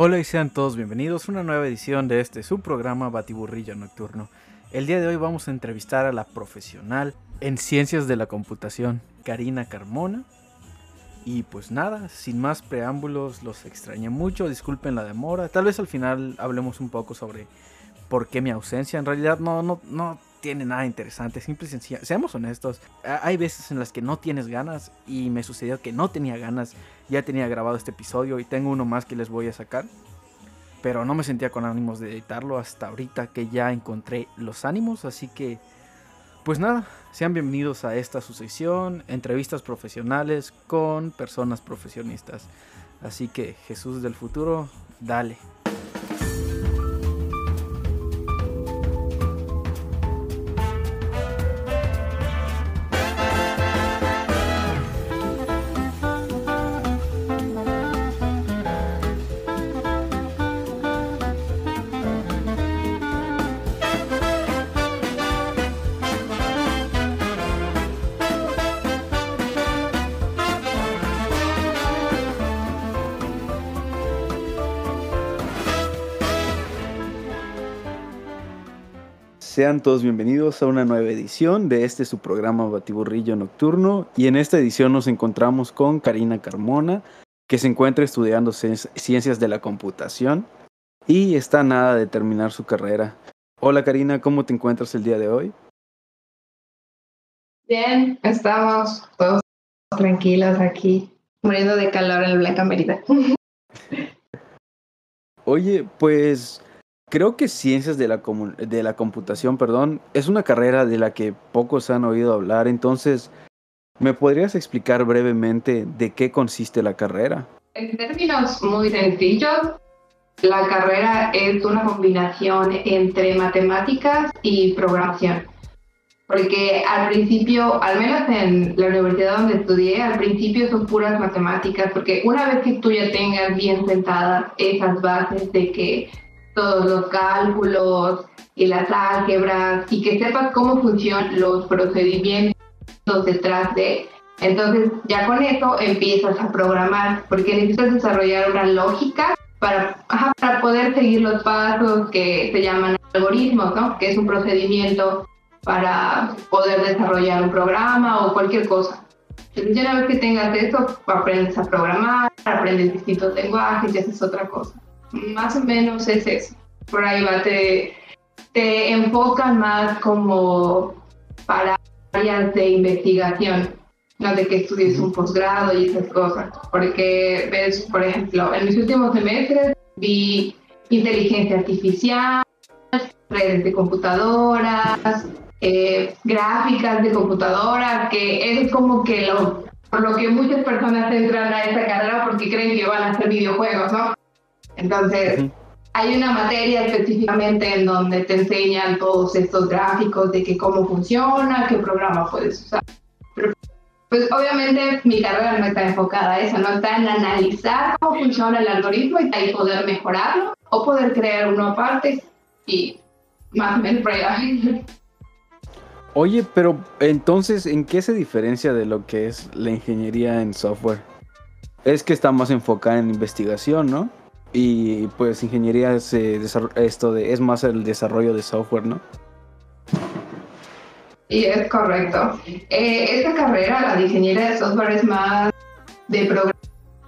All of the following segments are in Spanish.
Hola y sean todos bienvenidos a una nueva edición de este su programa Batiburrillo Nocturno. El día de hoy vamos a entrevistar a la profesional en ciencias de la computación, Karina Carmona. Y pues nada, sin más preámbulos, los extrañé mucho, disculpen la demora. Tal vez al final hablemos un poco sobre por qué mi ausencia. En realidad no, no, no tiene nada interesante, simple y. Seamos honestos, hay veces en las que no tienes ganas y me sucedió que no tenía ganas. Ya tenía grabado este episodio y tengo uno más que les voy a sacar. Pero no me sentía con ánimos de editarlo hasta ahorita que ya encontré los ánimos, así que pues nada, sean bienvenidos a esta sucesión, entrevistas profesionales con personas profesionistas. Así que Jesús del futuro, dale. Sean todos bienvenidos a una nueva edición de este su programa Batiburrillo Nocturno y en esta edición nos encontramos con Karina Carmona que se encuentra estudiando ciencias de la computación y está nada de terminar su carrera. Hola Karina, ¿cómo te encuentras el día de hoy? Bien, estamos todos tranquilos aquí, muriendo de calor en la Blanca Mérida. Oye, pues Creo que ciencias de la, de la computación, perdón, es una carrera de la que pocos han oído hablar, entonces, ¿me podrías explicar brevemente de qué consiste la carrera? En términos muy sencillos, la carrera es una combinación entre matemáticas y programación. Porque al principio, al menos en la universidad donde estudié, al principio son puras matemáticas, porque una vez que tú ya tengas bien sentadas esas bases de que todos los cálculos y las álgebras y que sepas cómo funcionan los procedimientos detrás de. Entonces ya con eso empiezas a programar porque necesitas desarrollar una lógica para, para poder seguir los pasos que se llaman algoritmos, ¿no? que es un procedimiento para poder desarrollar un programa o cualquier cosa. Entonces ya una vez que tengas eso, aprendes a programar, aprendes distintos lenguajes y haces otra cosa. Más o menos es eso. Por ahí va, te, te enfocan más como para áreas de investigación, no de que estudies un posgrado y esas cosas. Porque ves, por ejemplo, en mis últimos semestres vi inteligencia artificial, redes de computadoras, eh, gráficas de computadoras, que es como que lo, por lo que muchas personas entran a esta carrera porque creen que van a hacer videojuegos, ¿no? Entonces, hay una materia específicamente en donde te enseñan todos estos gráficos de que cómo funciona, qué programa puedes usar. Pero, pues obviamente mi carrera no está enfocada a eso, no está en analizar cómo funciona el algoritmo y ahí poder mejorarlo o poder crear uno aparte y más o menos Oye, pero entonces, ¿en qué se diferencia de lo que es la ingeniería en software? Es que está más enfocada en investigación, ¿no? Y pues ingeniería es, esto de, es más el desarrollo de software, ¿no? Y es correcto. Eh, esta carrera, la de ingeniería de software, es más de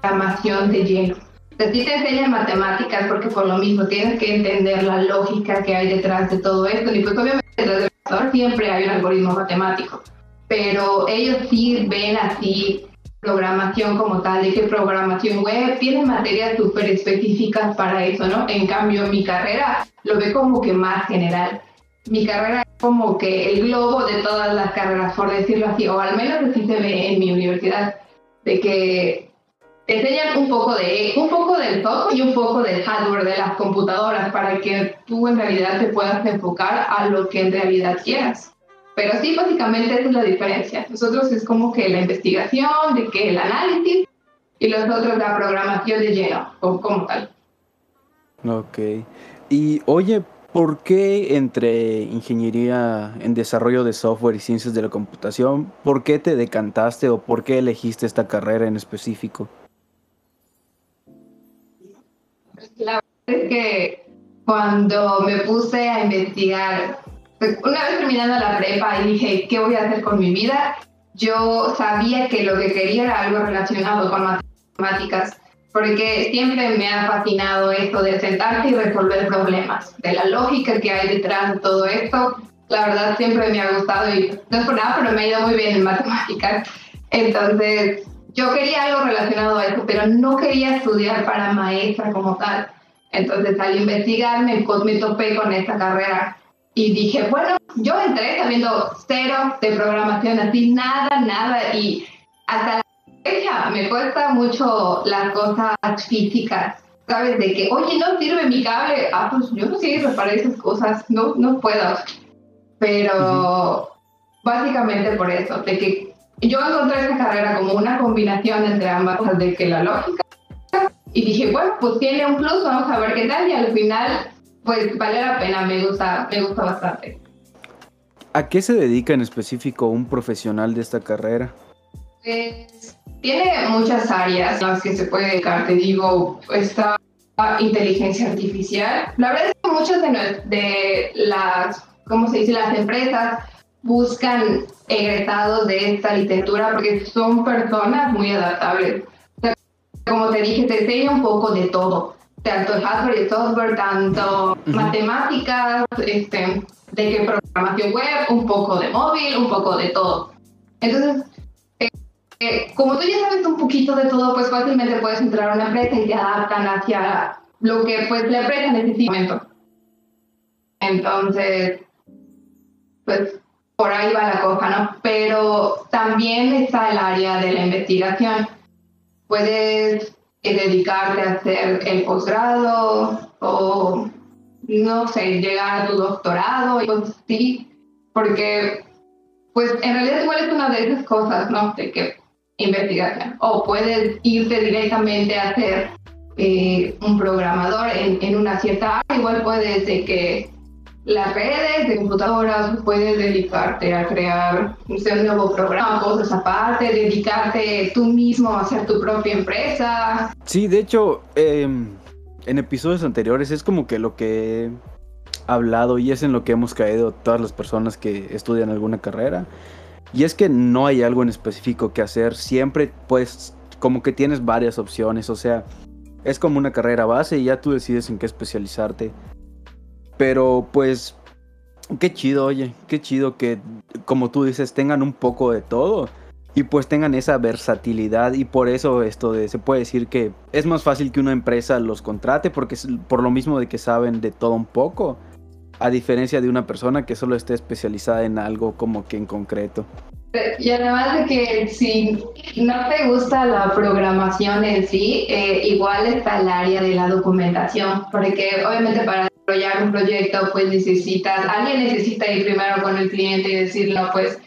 programación de lleno. O sí te enseñan matemáticas porque por lo mismo tienes que entender la lógica que hay detrás de todo esto. Y pues obviamente detrás del siempre hay un algoritmo matemático. Pero ellos sí ven así programación como tal, de que programación web tiene materias súper específicas para eso, ¿no? En cambio, mi carrera lo ve como que más general. Mi carrera es como que el globo de todas las carreras, por decirlo así, o al menos así se ve en mi universidad, de que enseñan un poco de un poco del software y un poco del hardware de las computadoras para que tú en realidad te puedas enfocar a lo que en realidad quieras. Pero sí, básicamente esa es la diferencia. Nosotros es como que la investigación, de que el análisis, y los otros la programación de lleno, o como tal. Ok. Y oye, ¿por qué entre ingeniería en desarrollo de software y ciencias de la computación, por qué te decantaste o por qué elegiste esta carrera en específico? que cuando me puse a investigar, pues, una vez terminando la prepa y dije, ¿qué voy a hacer con mi vida? Yo sabía que lo que quería era algo relacionado con matemáticas, porque siempre me ha fascinado esto de sentarte y resolver problemas, de la lógica que hay detrás de todo esto. La verdad siempre me ha gustado y no es por nada, pero me ha ido muy bien en matemáticas. Entonces, yo quería algo relacionado a eso, pero no quería estudiar para maestra como tal. Entonces, al investigar, me, me topé con esta carrera y dije, bueno, yo entré sabiendo cero de programación, así nada, nada, y hasta la fecha me cuesta mucho las cosas físicas, ¿sabes? De que, oye, no sirve mi cable, ah, pues yo no sé reparar esas cosas, no, no puedo. Pero básicamente por eso, de que yo encontré esta carrera como una combinación entre ambas cosas, de que la lógica, y dije, bueno, pues tiene un plus, vamos a ver qué tal, y al final pues vale la pena, me gusta, me gusta bastante. ¿A qué se dedica en específico un profesional de esta carrera? Pues tiene muchas áreas en las que se puede dedicar, te digo, esta inteligencia artificial. La verdad es que muchas de, de las, ¿cómo se dice?, las empresas buscan egresados de esta literatura porque son personas muy adaptables. como te dije, te enseña un poco de todo tanto hardware y software, tanto matemáticas, este, de que programación web, un poco de móvil, un poco de todo. Entonces, eh, eh, como tú ya sabes un poquito de todo, pues fácilmente puedes entrar a una empresa y te adaptan hacia lo que pues la empresa necesita. Entonces, pues por ahí va la cosa, ¿no? Pero también está el área de la investigación. Puedes dedicarte a hacer el posgrado o, no sé, llegar a tu doctorado y pues sí, porque pues en realidad igual es una de esas cosas, ¿no? De que investigación. O puedes irte directamente a ser eh, un programador en, en, una cierta área, igual puedes de que las redes de computadoras, puedes dedicarte a crear un nuevo programa, cosas aparte, dedicarte tú mismo a hacer tu propia empresa. Sí, de hecho, em, en episodios anteriores es como que lo que he hablado y es en lo que hemos caído todas las personas que estudian alguna carrera. Y es que no hay algo en específico que hacer, siempre pues como que tienes varias opciones, o sea, es como una carrera base y ya tú decides en qué especializarte. Pero pues, qué chido, oye, qué chido que, como tú dices, tengan un poco de todo. Y pues tengan esa versatilidad y por eso esto de, se puede decir que es más fácil que una empresa los contrate porque es por lo mismo de que saben de todo un poco. A diferencia de una persona que solo esté especializada en algo como que en concreto. Y además de que si no te gusta la programación en sí, eh, igual está el área de la documentación, porque obviamente para desarrollar un proyecto, pues necesitas, alguien necesita ir primero con el cliente y decirle, pues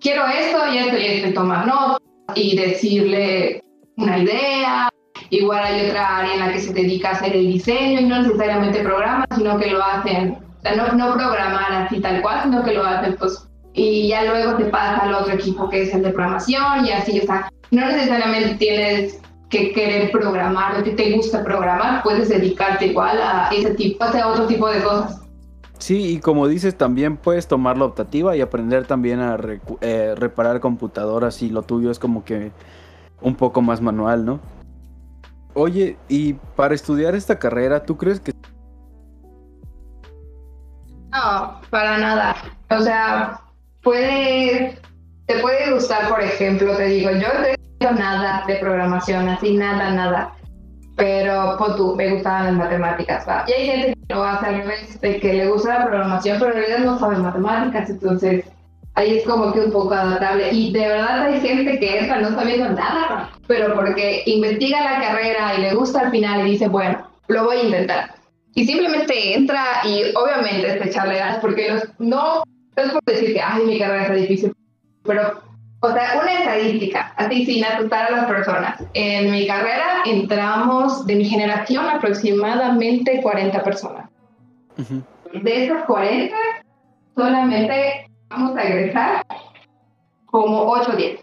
quiero esto y esto y esto, y tomar notas y decirle una idea. Igual hay otra área en la que se dedica a hacer el diseño y no necesariamente programas, sino que lo hacen, o sea, no, no programar así tal cual, sino que lo hacen pues y ya luego te pasa al otro equipo que es el de programación y así, o sea, no necesariamente tienes que querer programar o que te gusta programar, puedes dedicarte igual a ese tipo, a otro tipo de cosas. Sí, y como dices, también puedes tomar la optativa y aprender también a eh, reparar computadoras y lo tuyo es como que un poco más manual, ¿no? Oye, y para estudiar esta carrera, ¿tú crees que... No, para nada. O sea, puede, te puede gustar, por ejemplo, te digo, yo nada de programación, así nada, nada. Pero pues tú, me gustaban las matemáticas. Y hay gente que lo hace al revés, de que le gusta la programación, pero en realidad no sabe matemáticas, entonces ahí es como que un poco adaptable. Y de verdad hay gente que entra no sabiendo nada, pero porque investiga la carrera y le gusta al final y dice, bueno, lo voy a intentar. Y simplemente entra y obviamente es echarle ganas, porque no, no es por decir que, ay, mi carrera está difícil, pero o sea, una estadística, así sin asustar a las personas. En mi carrera entramos de mi generación aproximadamente 40 personas. De esas 40, solamente vamos a egresar como 8 o 10.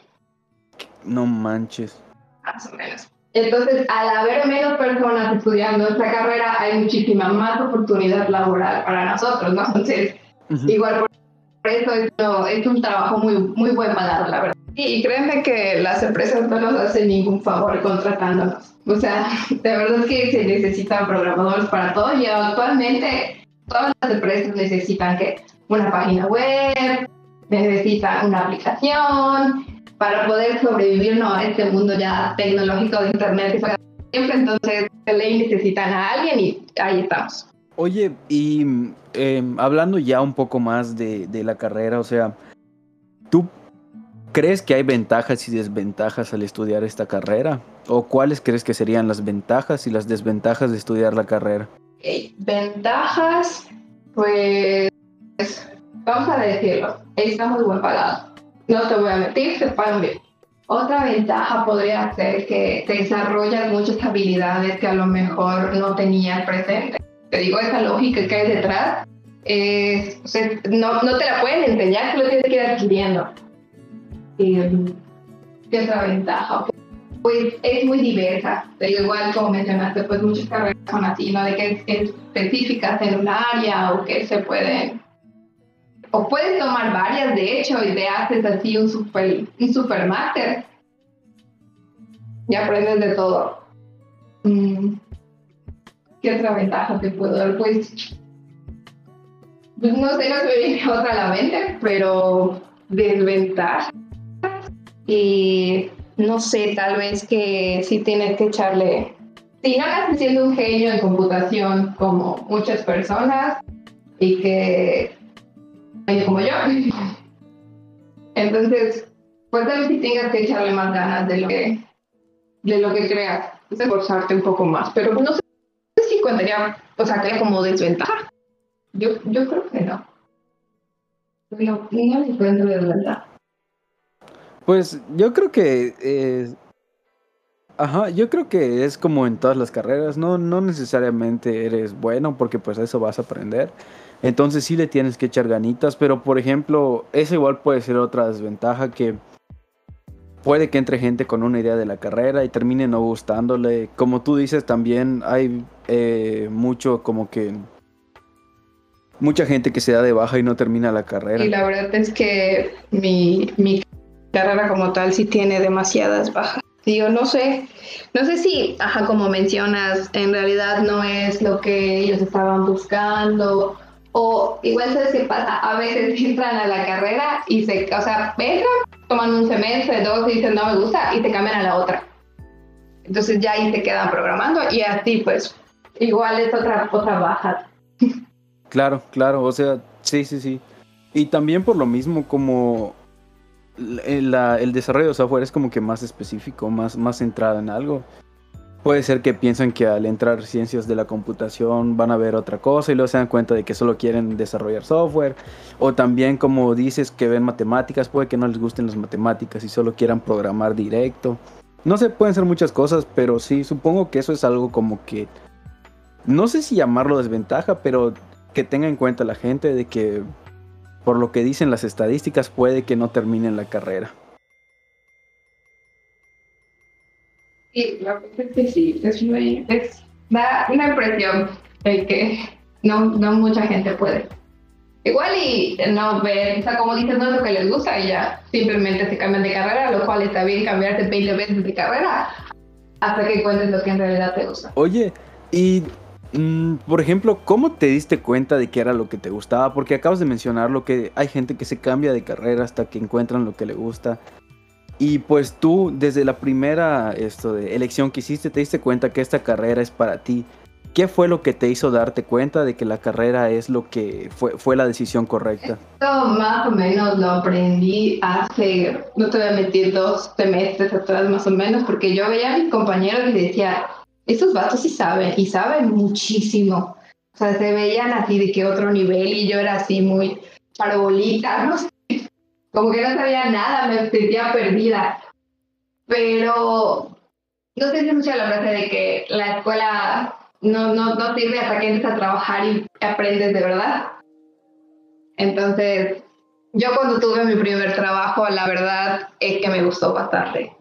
No manches. Más o menos. Entonces, al haber menos personas estudiando esta carrera, hay muchísima más oportunidad laboral para nosotros, ¿no? Entonces, igual por eso es, un trabajo muy, muy buen pagado, la verdad. Y créanme que las empresas no nos hacen ningún favor contratándonos. O sea, de verdad que se necesitan programadores para todo y actualmente todas las empresas necesitan que una página web, necesitan una aplicación, para poder sobrevivir ¿no? a este mundo ya tecnológico de Internet siempre, entonces de ley necesitan a alguien y ahí estamos. Oye, y em, hablando ya un poco más de, la carrera, o sea, ¿tú crees que hay ventajas y desventajas al estudiar esta carrera? ¿O cuáles crees que serían las ventajas y las desventajas de estudiar la carrera? Ventajas, pues vamos a decirlo, está muy buen pagado no te voy a mentir, se pagan bien. Otra ventaja podría ser que te desarrollas muchas habilidades que a lo mejor no tenías presente. Te digo, esa lógica que hay detrás, no, no, te la pueden enseñar, tú lo tienes que ir adquiriendo. ¿Qué otra ventaja? Pues es muy diversa. Te digo, igual como mencionaste, pues muchas carreras son así, ¿no? De que es específicas en un área o que se pueden o puedes tomar varias, de hecho, y te haces así un super, un super máster. Y aprendes de todo. Mm. ¿Qué otra ventaja te puedo dar? Pues, pues no sé, no se me viene otra a la mente, pero desventaja. Y no sé, tal vez que si tienes que echarle. Si no estás siendo un genio en computación como muchas personas y que como yo. Entonces, pues tal vez si tengas que echarle más ganas de lo que, de lo que creas, esforzarte un poco más. Pero no sé si contaría, o sea, que como desventaja. Yo, yo creo que no. Le encuentro desventaja. Pues yo creo que eh, Ajá, yo creo que es como en todas las carreras, no, no necesariamente eres bueno porque pues eso vas a aprender. Entonces sí le tienes que echar ganitas, pero por ejemplo, eso igual puede ser otra desventaja que puede que entre gente con una idea de la carrera y termine no gustándole. Como tú dices, también hay eh, mucho como que mucha gente que se da de baja y no termina la carrera. Y la verdad es que mi, mi carrera como tal sí tiene demasiadas bajas. Digo, no sé, no sé si, ajá, como mencionas, en realidad no es lo que ellos estaban buscando. O igual sabes qué pasa, a veces entran a la carrera y se, o sea, entran, toman un semestre, dos y dicen no me gusta y te cambian a la otra. Entonces ya ahí se quedan programando y así pues igual es otra, otra baja. Claro, claro, o sea, sí, sí, sí. Y también por lo mismo como el, desarrollo de software es como que más específico, más, más centrado en algo. Puede ser que piensen que al entrar ciencias de la computación van a ver otra cosa y luego se dan cuenta de que solo quieren desarrollar software. O también como dices que ven matemáticas, puede que no les gusten las matemáticas y solo quieran programar directo. No sé, pueden ser muchas cosas, pero sí, supongo que eso es algo como que... No sé si llamarlo desventaja, pero que tenga en cuenta la gente de que por lo que dicen las estadísticas, puede que no terminen la carrera. Sí, la verdad es que sí, es muy, es, da una impresión de que no, no mucha gente puede. Igual y no ver, o sea, como dices, no es lo que les gusta y ya simplemente se cambian de carrera, lo cual está bien cambiarte 20 veces de carrera hasta que encuentres lo que en realidad te gusta. Oye, y Mm, por ejemplo, ¿cómo te diste cuenta de que era lo que te gustaba? Porque acabas de mencionar lo que hay gente que se cambia de carrera hasta que encuentran lo que le gusta. Y pues tú, desde la primera esto de elección que hiciste, te diste cuenta que esta carrera es para ti. ¿Qué fue lo que te hizo darte cuenta de que la carrera es lo que fue, fue la decisión correcta? Esto más o menos lo aprendí hace, no te voy a mentir, dos semestres atrás más o menos, porque yo veía a mis compañeros y decía, estos vatos sí saben y saben muchísimo. O sea, se veían así de que otro nivel y yo era así muy parbolita, no sé. Como que no sabía nada, me sentía perdida. Pero no sé si mucha la frase de que la escuela no, no, no sirve hasta que entres a trabajar y aprendes de verdad. Entonces, yo cuando tuve mi primer trabajo, la verdad es que me gustó bastante.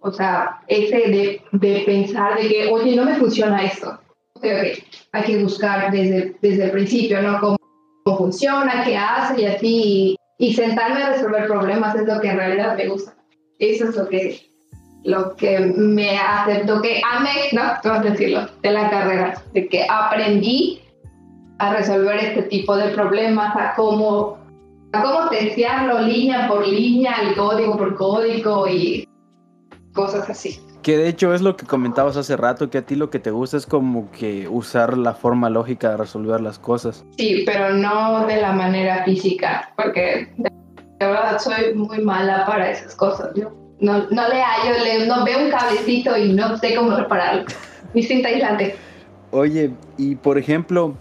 O sea, ese de, de pensar de que, oye, no me funciona esto. Okay, hay que buscar desde, desde el principio, ¿no? Cómo, cómo funciona, qué hace y así. Y sentarme a resolver problemas es lo que en realidad me gusta. Eso es lo que, lo que me aceptó que amé, ¿no? Vamos a decirlo, de la carrera, de que aprendí a resolver este tipo de problemas, a cómo, a cómo testearlo línea por línea, el código por código y cosas así. Que de hecho es lo que comentabas hace rato, que a ti lo que te gusta es como que usar la forma lógica de resolver las cosas. Sí, pero no de la manera física, porque de verdad soy muy mala para esas cosas. Yo no, no le hallo, le, no veo un cablecito y no sé cómo repararlo. Distinta aislante. Oye, y por ejemplo,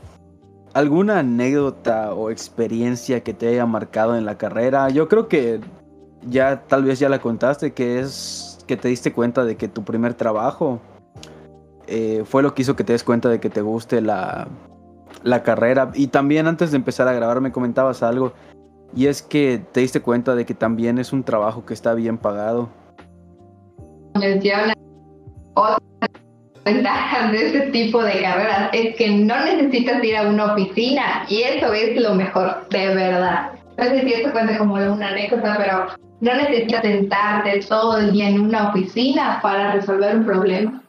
¿alguna anécdota o experiencia que te haya marcado en la carrera? Yo creo que ya tal vez ya la contaste, que es que te diste cuenta de que tu primer trabajo eh, fue lo que hizo que te des cuenta de que te guste la, la carrera. Y también antes de empezar a grabar me comentabas algo. Y es que te diste cuenta de que también es un trabajo que está bien pagado. Otra ventaja de este tipo de carreras es que no necesitas ir a una oficina y eso es lo mejor, de verdad. No sé si esto cuenta como una anécdota, pero no necesitas sentarte todo el día en una oficina para resolver un problema.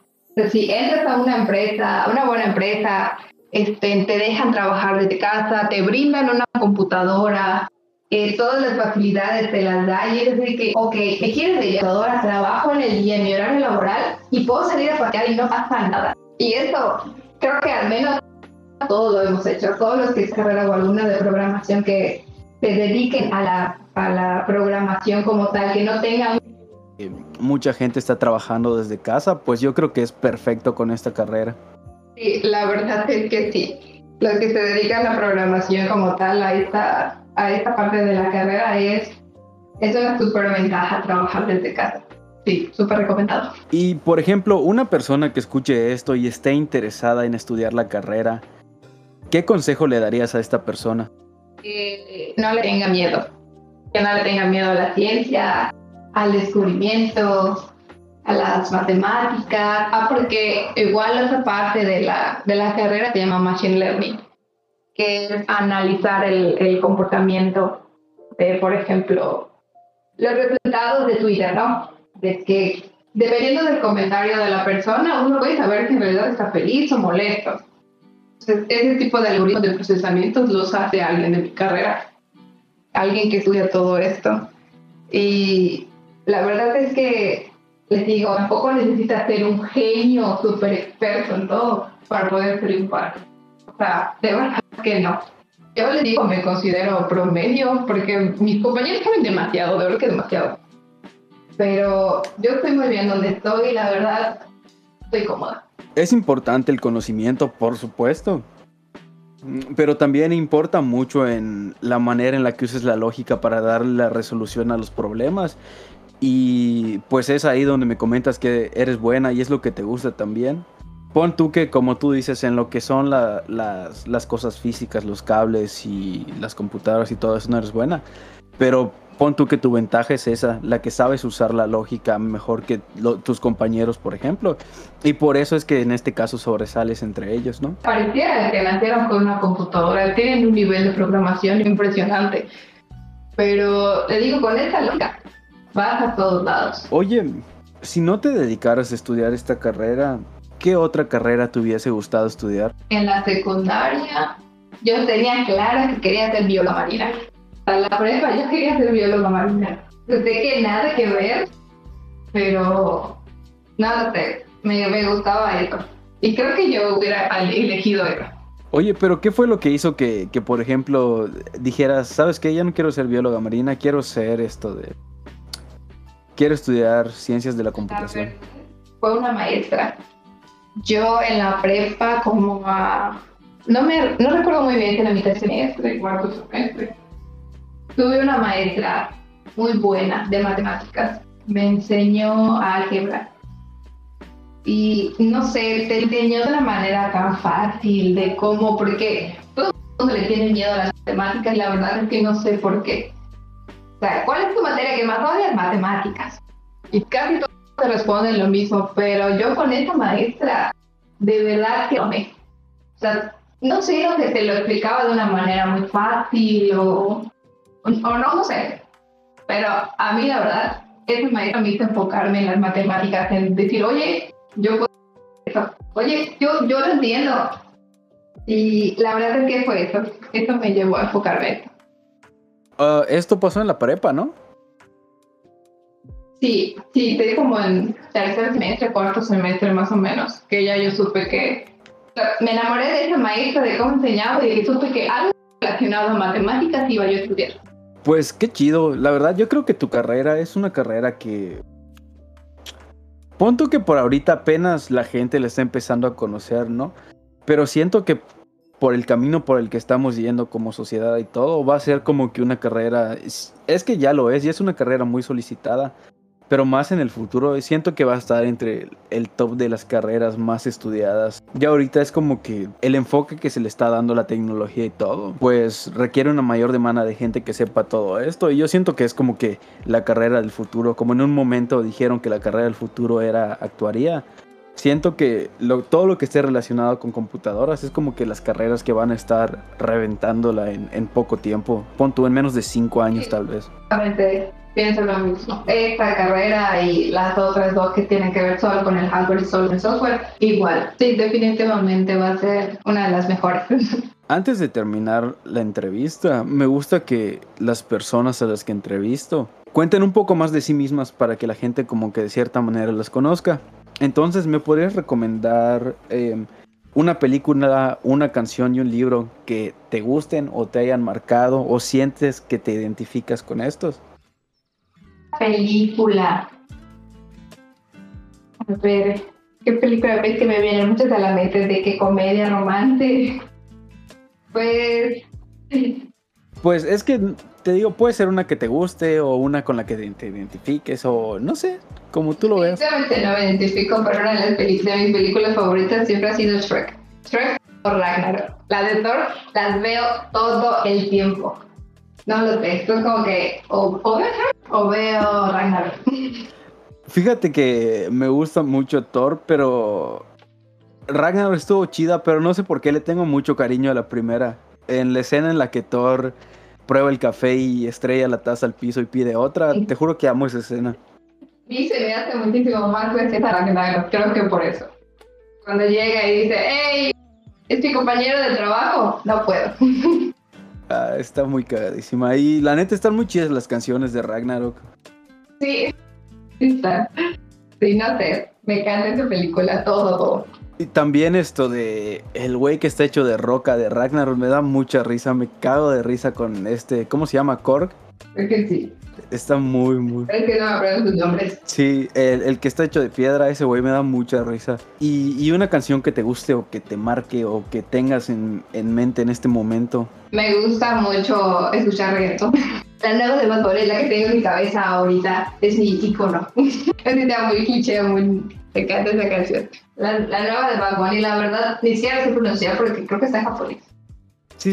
si entras a una empresa, a una buena empresa, este, te dejan trabajar desde casa, te brindan una computadora, eh, todas las facilidades te las da y es decir que, ok, me quieres de computadora, trabajo en el día, mi horario laboral y puedo salir a pasear y no pasa nada. Y eso creo que al menos todos lo hemos hecho, todos los que es carrera o alguna de programación que se dediquen a la, a la programación como tal, que no tengan... Eh, mucha gente está trabajando desde casa, pues yo creo que es perfecto con esta carrera. Sí, la verdad es que sí. Los que se dedican a la programación como tal, a esta, a esta parte de la carrera, es, es una súper ventaja trabajar desde casa. Sí, súper recomendado. Y por ejemplo, una persona que escuche esto y esté interesada en estudiar la carrera, ¿qué consejo le darías a esta persona? que no le tenga miedo, que no le tenga miedo a la ciencia, al descubrimiento, a las matemáticas, ah, porque igual esa parte de la, de la carrera se llama Machine Learning, que es analizar el, el comportamiento de, por ejemplo, los resultados de Twitter, ¿no? De que dependiendo del comentario de la persona, uno puede saber si en realidad está feliz o molesto ese tipo de algoritmos de procesamiento los hace alguien de mi carrera, alguien que estudia todo esto. Y la verdad es que, les digo, tampoco necesitas ser un genio súper experto en todo para poder triunfar. O sea, de verdad que no. Yo les digo, me considero promedio porque mis compañeros saben demasiado, de verdad que demasiado. Pero yo estoy muy bien donde estoy y la verdad estoy cómoda. Es importante el conocimiento, por supuesto. Pero también importa mucho en la manera en la que uses la lógica para darle la resolución a los problemas. Y pues es ahí donde me comentas que eres buena y es lo que te gusta también. Pon tú que, como tú dices, en lo que son las, las cosas físicas, los cables y las computadoras y todo eso no eres buena. Pero pon tú que tu ventaja es esa, la que sabes usar la lógica mejor que tus compañeros, por ejemplo. Y por eso es que en este caso sobresales entre ellos, ¿no? Pareciera que nacieron con una computadora, tienen un nivel de programación impresionante. Pero te digo, con esta lógica vas a todos lados. Oye, si no te dedicaras a estudiar esta carrera, ¿qué otra carrera te hubiese gustado estudiar? En la secundaria yo tenía clara que quería ser bióloga marina a la prueba yo quería ser bióloga marina. Sé que nada que ver, pero nada, me, me gustaba eso. Y creo que yo hubiera elegido eso. Oye, pero ¿qué fue lo que hizo que, que, por ejemplo, dijeras, sabes que ya no quiero ser bióloga marina, quiero ser esto de... Quiero estudiar ciencias de la computación. fue una maestra. Yo en la prepa como a... No, me, no recuerdo muy bien que la mitad de semestre, cuarto semestre Tuve una maestra muy buena de matemáticas. Me enseñó álgebra. Y no sé, te enseñó de una manera tan fácil de cómo, porque todo el mundo le tiene miedo a las matemáticas y la verdad es que no sé por qué. O sea, ¿cuál es tu materia que más odias? Matemáticas. Y casi todo te responden lo mismo, pero yo con esta maestra, de verdad que me... O sea, no sé que te lo explicaba de una manera muy fácil o, o no, no sé, pero a mí la verdad, maestra me hizo enfocarme en las matemáticas, en decir, oye, yo puedo oye, yo, yo lo entiendo. Y la verdad es que fue eso, eso me llevó a enfocarme. Uh, esto pasó en la prepa, ¿no? Sí, sí, te como en tercer semestre, cuarto semestre más o menos, que ya yo supe que me enamoré de esa maestra, de cómo enseñaba y supe que algo relacionado a matemáticas iba yo a estudiar. Pues qué chido, la verdad yo creo que tu carrera es una carrera que... Punto que por ahorita apenas la gente le está empezando a conocer, ¿no? Pero siento que por el camino por el que estamos yendo como sociedad y todo, va a ser como que una carrera, es, es que ya lo es, y es una carrera muy solicitada pero más en el futuro siento que va a estar entre el top de las carreras más estudiadas. Ya ahorita es como que el enfoque que se le está dando a la tecnología y todo, pues requiere una mayor demanda de gente que sepa todo esto y yo siento que es como que la carrera del futuro, como en un momento dijeron que la carrera del futuro era actuaría. Siento que todo lo que esté relacionado con computadoras es como que las carreras que van a estar reventándola en, en poco tiempo. Pon tú en menos de cinco años tal vez pienso lo mismo. Esta carrera y las otras dos que tienen que ver solo con el hardware y solo el software, igual. Sí, definitivamente va a ser una de las mejores. Antes de terminar la entrevista, me gusta que las personas a las que entrevisto cuenten un poco más de sí mismas para que la gente como que de cierta manera las conozca. Entonces, ¿me podrías recomendar em, una película, una canción y un libro que te gusten o te hayan marcado o sientes que te identificas con estos? Película. A ver, ¿qué película ves que me vienen muchas a la mente? ¿De qué comedia, romance? Pues... Pues es que te digo, puede ser una que te guste o una con la que te identifiques o no sé, como tú lo veas. Sinceramente no me identifico, pero una de, las películas, de mis películas favoritas siempre ha sido Shrek. Shrek o Ragnarok. La de Thor las veo todo el tiempo. No lo sé, esto es como que o, o veo o veo Ragnarok. Fíjate que me gusta mucho Thor, pero Ragnarok estuvo chida, pero no sé por qué le tengo mucho cariño a la primera. En la escena en la que Thor prueba el café y estrella la taza al piso y pide otra, te juro que amo esa escena. Y se me hace muchísimo más graciosa Ragnarok, creo que por eso. Cuando llega y dice, hey, es mi compañero de trabajo, no puedo. Ah, está muy cagadísima. Y la neta están muy chidas las canciones de Ragnarok. Sí, está. Sí, no sé. Me encanta esa película, todo, Y también esto de el güey que está hecho de roca de Ragnarok me da mucha risa. Me cago de risa con este. ¿Cómo se llama? Korg. Es que sí. Está muy, muy. Es que no sus nombres. Sí, el, que está hecho de piedra, ese güey me da mucha risa. Y, una canción que te guste o que te marque o que tengas en, mente en este momento. Me gusta mucho escuchar reggaeton. La nueva de Bad Bunny, la que tengo en mi cabeza ahorita, es mi icono. es una muy cliché, muy. Me encanta esa canción. La, la nueva de Bad Bunny, la verdad, ni siquiera sé pronunciar porque creo que está en japonés.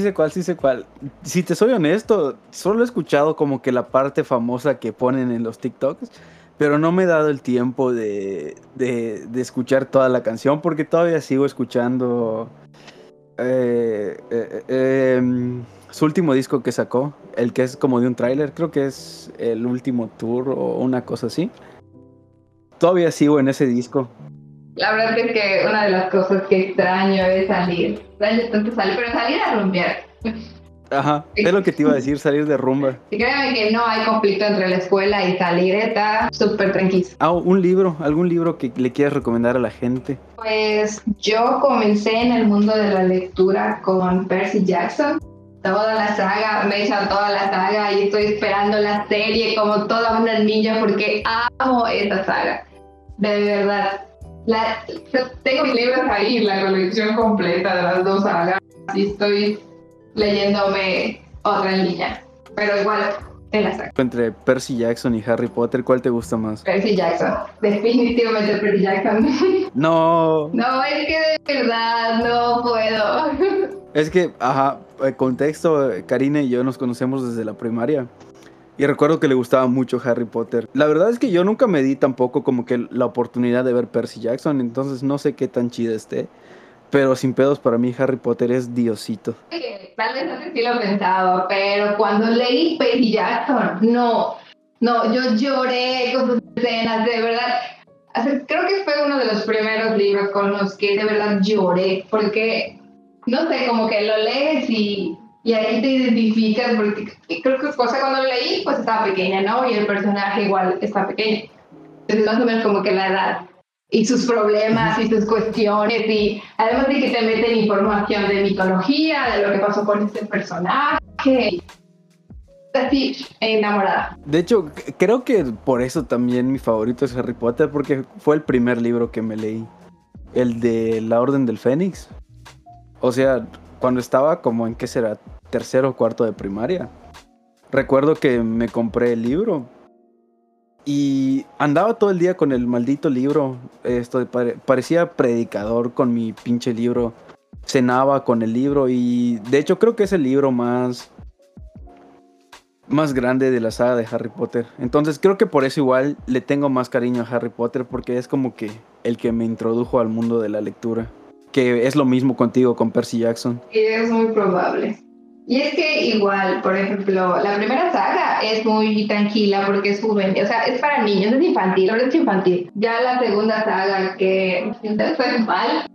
Sí cuál, cuál. Si te soy honesto, solo he escuchado como que la parte famosa que ponen en los TikToks, pero no me he dado el tiempo de, de, escuchar toda la canción porque todavía sigo escuchando eh, eh, em, su último disco que sacó, el que es como de un tráiler, creo que es el último tour o una cosa así. Todavía sigo en ese disco. La verdad es que una de las cosas que extraño es salir. Extraño tanto salir, pero salir a rumbear. Ajá, es lo que te iba a decir, salir de rumba. Y créeme que no hay conflicto entre la escuela y salir, está súper tranquilo. Ah, un libro, algún libro que le quieras recomendar a la gente. Pues yo comencé en el mundo de la lectura con Percy Jackson. Toda la saga, me he hecho toda la saga y estoy esperando la serie como toda una niña porque amo esa saga. De verdad, la, tengo mis libros ahí, la colección completa de las dos sagas, y estoy leyéndome otra en línea, pero igual en la saga. Entre Percy Jackson y Harry Potter, ¿cuál te gusta más? Percy Jackson, definitivamente Percy Jackson. No. No, es que de verdad no puedo. Es que, ajá, contexto, Karina y yo nos conocemos desde la primaria. Y recuerdo que le gustaba mucho Harry Potter. La verdad es que yo nunca me di tampoco como que la oportunidad de ver Percy Jackson, entonces no sé qué tan chida esté. Pero sin pedos, para mí Harry Potter es diosito. Tal vez no sé si lo pensaba, pero cuando leí Percy Jackson, no, no, yo lloré con sus escenas, de verdad. Creo que fue uno de los primeros libros con los que de verdad lloré, porque, no sé, como que lo lees y y ahí te identificas, porque creo que cosa cuando lo leí, pues estaba pequeña, ¿no? Y el personaje igual está pequeño. Entonces, más o menos como que la edad y sus problemas y sus cuestiones, y además de que te meten información de mitología, de lo que pasó con este personaje. Así, enamorada. De hecho, creo que por eso también mi favorito es Harry Potter, porque fue el primer libro que me leí. El de La Orden del Fénix. O sea, cuando estaba como en qué será, tercero o cuarto de primaria. Recuerdo que me compré el libro y andaba todo el día con el maldito libro. Esto parecía predicador con mi pinche libro. Cenaba con el libro y de hecho creo que es el libro más más grande de la saga de Harry Potter. Entonces creo que por eso igual le tengo más cariño a Harry Potter porque es como que el que me introdujo al mundo de la lectura que es lo mismo contigo con Percy Jackson. Es muy probable. Y es que igual, por ejemplo, la primera saga es muy tranquila porque es juvenil, o sea, es para niños, es infantil, ahora es infantil. Ya la segunda saga que fue mal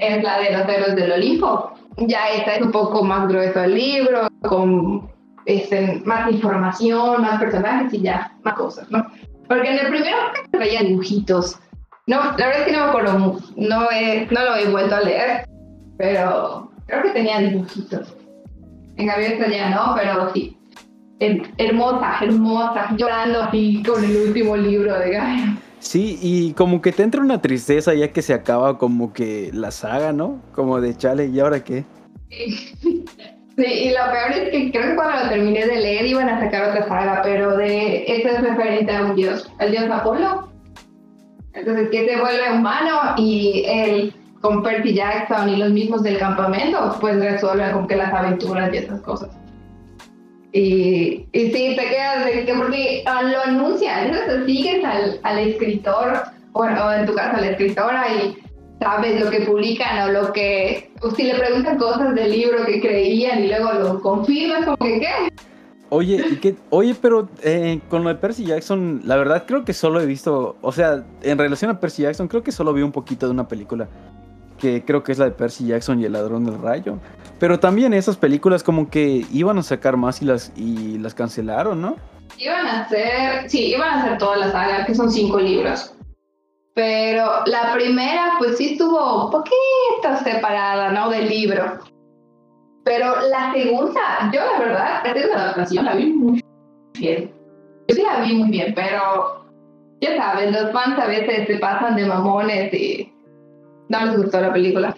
es la de los héroes del Olimpo. Ya esta es un poco más grueso el libro, con este, más información, más personajes y ya, más cosas, ¿no? Porque en el primero traía dibujitos, no, la verdad es que no me acuerdo, no, no lo he vuelto a leer, pero creo que tenía dibujitos. En Gaviota ya no, pero sí. Hermosa, hermosa, llorando así con el último libro de Gaia. Sí, y como que te entra una tristeza ya que se acaba como que la saga, ¿no? Como de chale, ¿y ahora qué? Sí, y lo peor es que creo que cuando lo terminé de leer iban a sacar otra saga, pero de esta es referente a un dios, el dios Apolo. Entonces, que se vuelve humano y él con Percy Jackson y los mismos del campamento, pues resuelve con que las aventuras y esas cosas. Y, y sí, te quedas de que porque ah, lo anuncian, entonces sigues al, al escritor, o en tu caso a la escritora, y sabes lo que publican o lo que, o si le preguntan cosas del libro que creían y luego lo confirmas, como que qué. Oye, oye, pero eh, con lo de Percy Jackson, la verdad creo que solo he visto, o sea, en relación a Percy Jackson, creo que solo vi un poquito de una película que creo que es la de Percy Jackson y el ladrón del rayo. Pero también esas películas como que iban a sacar más y las y las cancelaron, ¿no? Iban a hacer, sí, iban a hacer toda la saga, que son cinco libros. Pero la primera, pues sí estuvo un poquito separada, ¿no? Del libro. Pero la segunda, yo la verdad, esta es la adaptación, la vi muy bien. Yo sí la vi muy bien, pero ya saben, los fans a veces se pasan de mamones y no les gustó la película.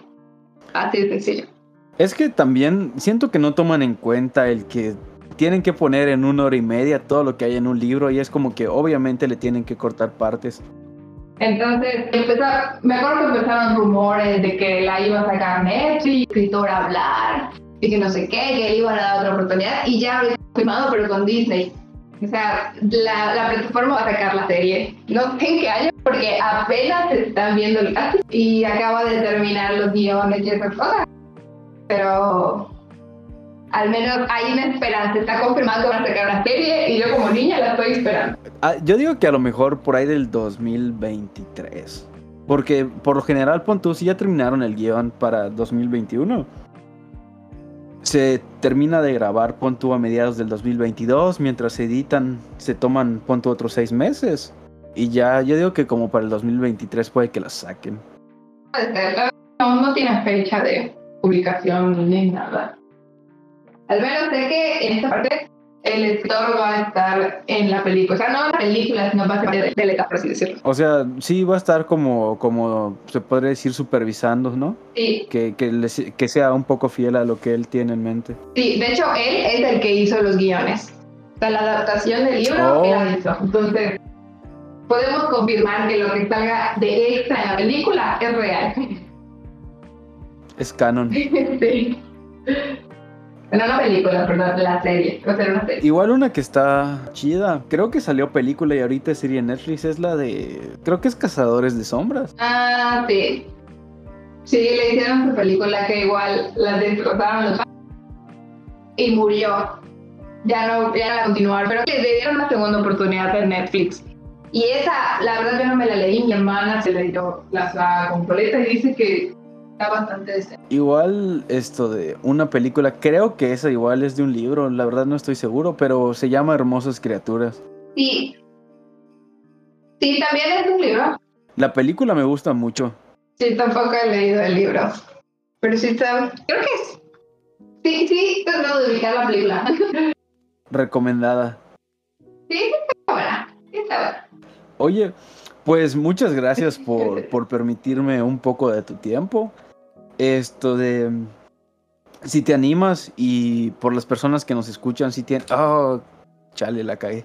Así de sencillo. Es que también siento que no toman en cuenta el que tienen que poner en una hora y media todo lo que hay en un libro y es como que obviamente le tienen que cortar partes. Entonces, me acuerdo que empezaron rumores de que la iba a sacar Netflix, escritor a hablar, y que no sé qué, que iban a dar otra oportunidad y ya había firmado pero con Disney. O sea, la, la, plataforma va a sacar la serie. No sé en qué año, porque apenas están viendo el casting y acaba de terminar los guiones y esas cosas. Pero al menos hay una esperanza. Está confirmado que van a sacar la serie y yo como niña la estoy esperando. Ah, yo digo que a lo mejor por ahí del 2023. Porque por lo general, pon si ya terminaron el guion para 2021 se termina de grabar, pon a mediados del 2022, mientras se editan, se toman, pon otros seis meses. Y ya, yo digo que como para el 2023 puede que la saquen. No, no tiene fecha de publicación ni nada. Al menos sé que en esta parte el escritor va a estar en la película. O sea, no en la película, sino va a ser de, la por así decirlo. O sea, sí va a estar como, como se podría decir, supervisando, ¿no? Sí. Que, que, que sea un poco fiel a lo que él tiene en mente. Sí, de hecho, él es el que hizo los guiones. O sea, la adaptación del libro, él la hizo. Entonces, podemos confirmar que lo que salga de extra en la película es real. Es canon. sí. En una película, perdón, la serie. O sea, una serie. Igual una que está chida. Creo que salió película y ahorita es serie en Netflix. Es la de. Creo que es Cazadores de Sombras. Ah, sí. Sí, le hicieron su película que igual la destrozaron los y murió. Ya no, ya no la continuaron, pero le dieron una segunda oportunidad en Netflix. Y esa, la verdad, yo no me la leí. Mi hermana se leyó la saga completa y dice que está bastante decente. Igual esto de una película, creo que esa igual es de un libro, la verdad no estoy seguro, pero se llama Hermosas Criaturas. Sí. Sí, también es un libro. La película me gusta mucho. Sí, tampoco he leído el libro. Pero sí está. Creo que es. Sí, sí, tratado de ubicar la película. Recomendada. Sí, está buena. Sí, está buena. Oye, pues muchas gracias por, por permitirme un poco de tu tiempo. Esto de... Si te animas y por las personas que nos escuchan, si tienen... Oh, chale, la cagué.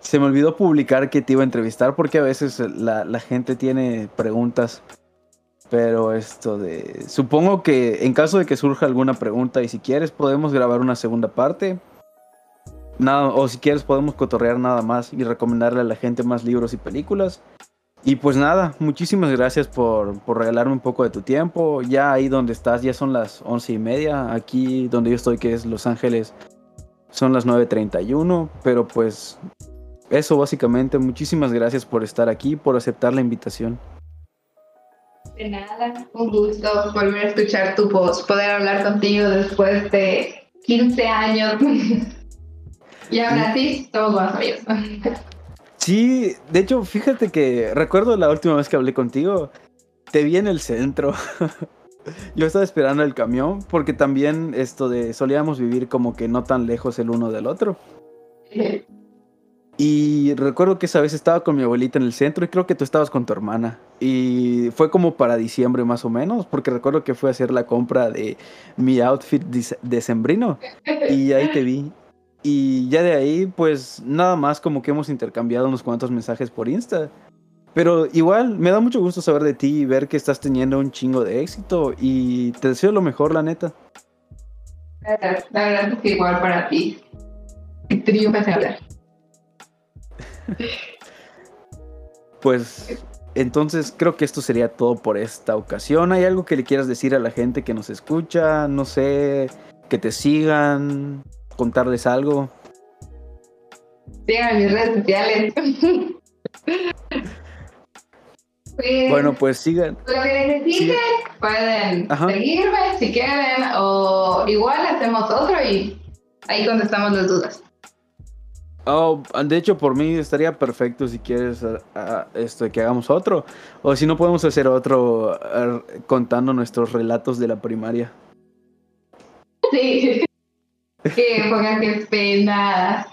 Se me olvidó publicar que te iba a entrevistar porque a veces la, la gente tiene preguntas. Pero esto de... Supongo que en caso de que surja alguna pregunta y si quieres podemos grabar una segunda parte. Nada, o si quieres podemos cotorrear nada más y recomendarle a la gente más libros y películas. Y pues nada, muchísimas gracias por, por, regalarme un poco de tu tiempo. Ya ahí donde estás, ya son las once y media. Aquí donde yo estoy, que es Los Ángeles, son las 9.31. Pero pues eso básicamente. Muchísimas gracias por estar aquí, por aceptar la invitación. De nada, un gusto volver a escuchar tu voz, poder hablar contigo después de 15 años. y ahora sí, todos más amigos. Sí, de hecho, fíjate que recuerdo la última vez que hablé contigo, te vi en el centro. Yo estaba esperando el camión porque también esto de solíamos vivir como que no tan lejos el uno del otro. Y recuerdo que esa vez estaba con mi abuelita en el centro y creo que tú estabas con tu hermana. Y fue como para diciembre más o menos, porque recuerdo que fue a hacer la compra de mi outfit de sembrino. Y ahí te vi. Y ya de ahí, pues nada más como que hemos intercambiado unos cuantos mensajes por Insta. Pero igual, me da mucho gusto saber de ti y ver que estás teniendo un chingo de éxito. Y te deseo lo mejor, la neta. La verdad es que igual para ti. Triunfas en hablar. Pues entonces creo que esto sería todo por esta ocasión. ¿Hay algo que le quieras decir a la gente que nos escucha? No sé, que te sigan, contarles algo. Sigan mis redes sociales. pues, bueno, pues sigan. Lo que necesiten, sigan. pueden Ajá. seguirme si quieren, o igual hacemos otro y ahí contestamos las dudas. Oh, de hecho, por mí estaría perfecto si quieres uh, uh, esto, que hagamos otro. O si no, podemos hacer otro uh, contando nuestros relatos de la primaria. Sí. Que pongan que pena.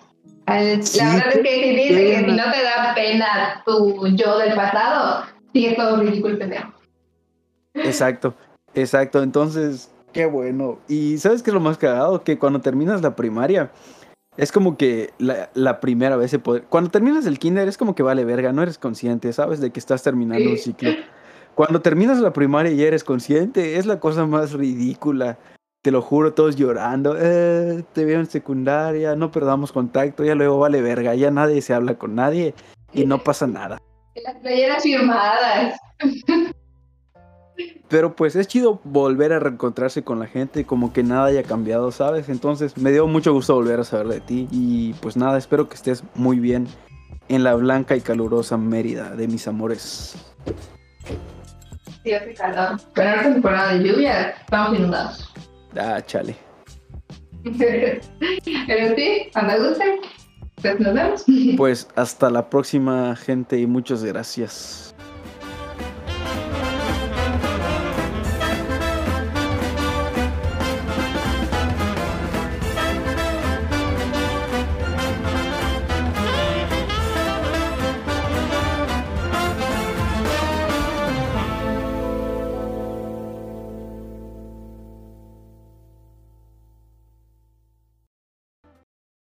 Sí, la verdad es que si dice que si no te da pena tu yo del pasado, es todo ridículo y pendejo. Exacto, exacto. Entonces, qué bueno. Y ¿sabes qué es lo más cagado? Que cuando terminas la primaria es como que la, la, primera vez se puede... Cuando terminas el kinder es como que vale verga, no eres consciente, ¿sabes? De que estás terminando sí. un ciclo. Cuando terminas la primaria y eres consciente, es la cosa más ridícula. Te lo juro, todos llorando. Eh, te veo en secundaria, no perdamos contacto, ya luego vale verga, ya nadie se habla con nadie y no pasa nada. Las playeras firmadas. Pero pues es chido volver a reencontrarse con la gente, como que nada haya cambiado, ¿sabes? Entonces me dio mucho gusto volver a saber de ti y pues nada, espero que estés muy bien en la blanca y calurosa Mérida de mis amores. Sí, hace calor. Pero ahora temporada de lluvia, estamos inundados. Ah, chale. Pero sí, cuando guste, pues nos vemos. Pues hasta la próxima, gente, y muchas gracias.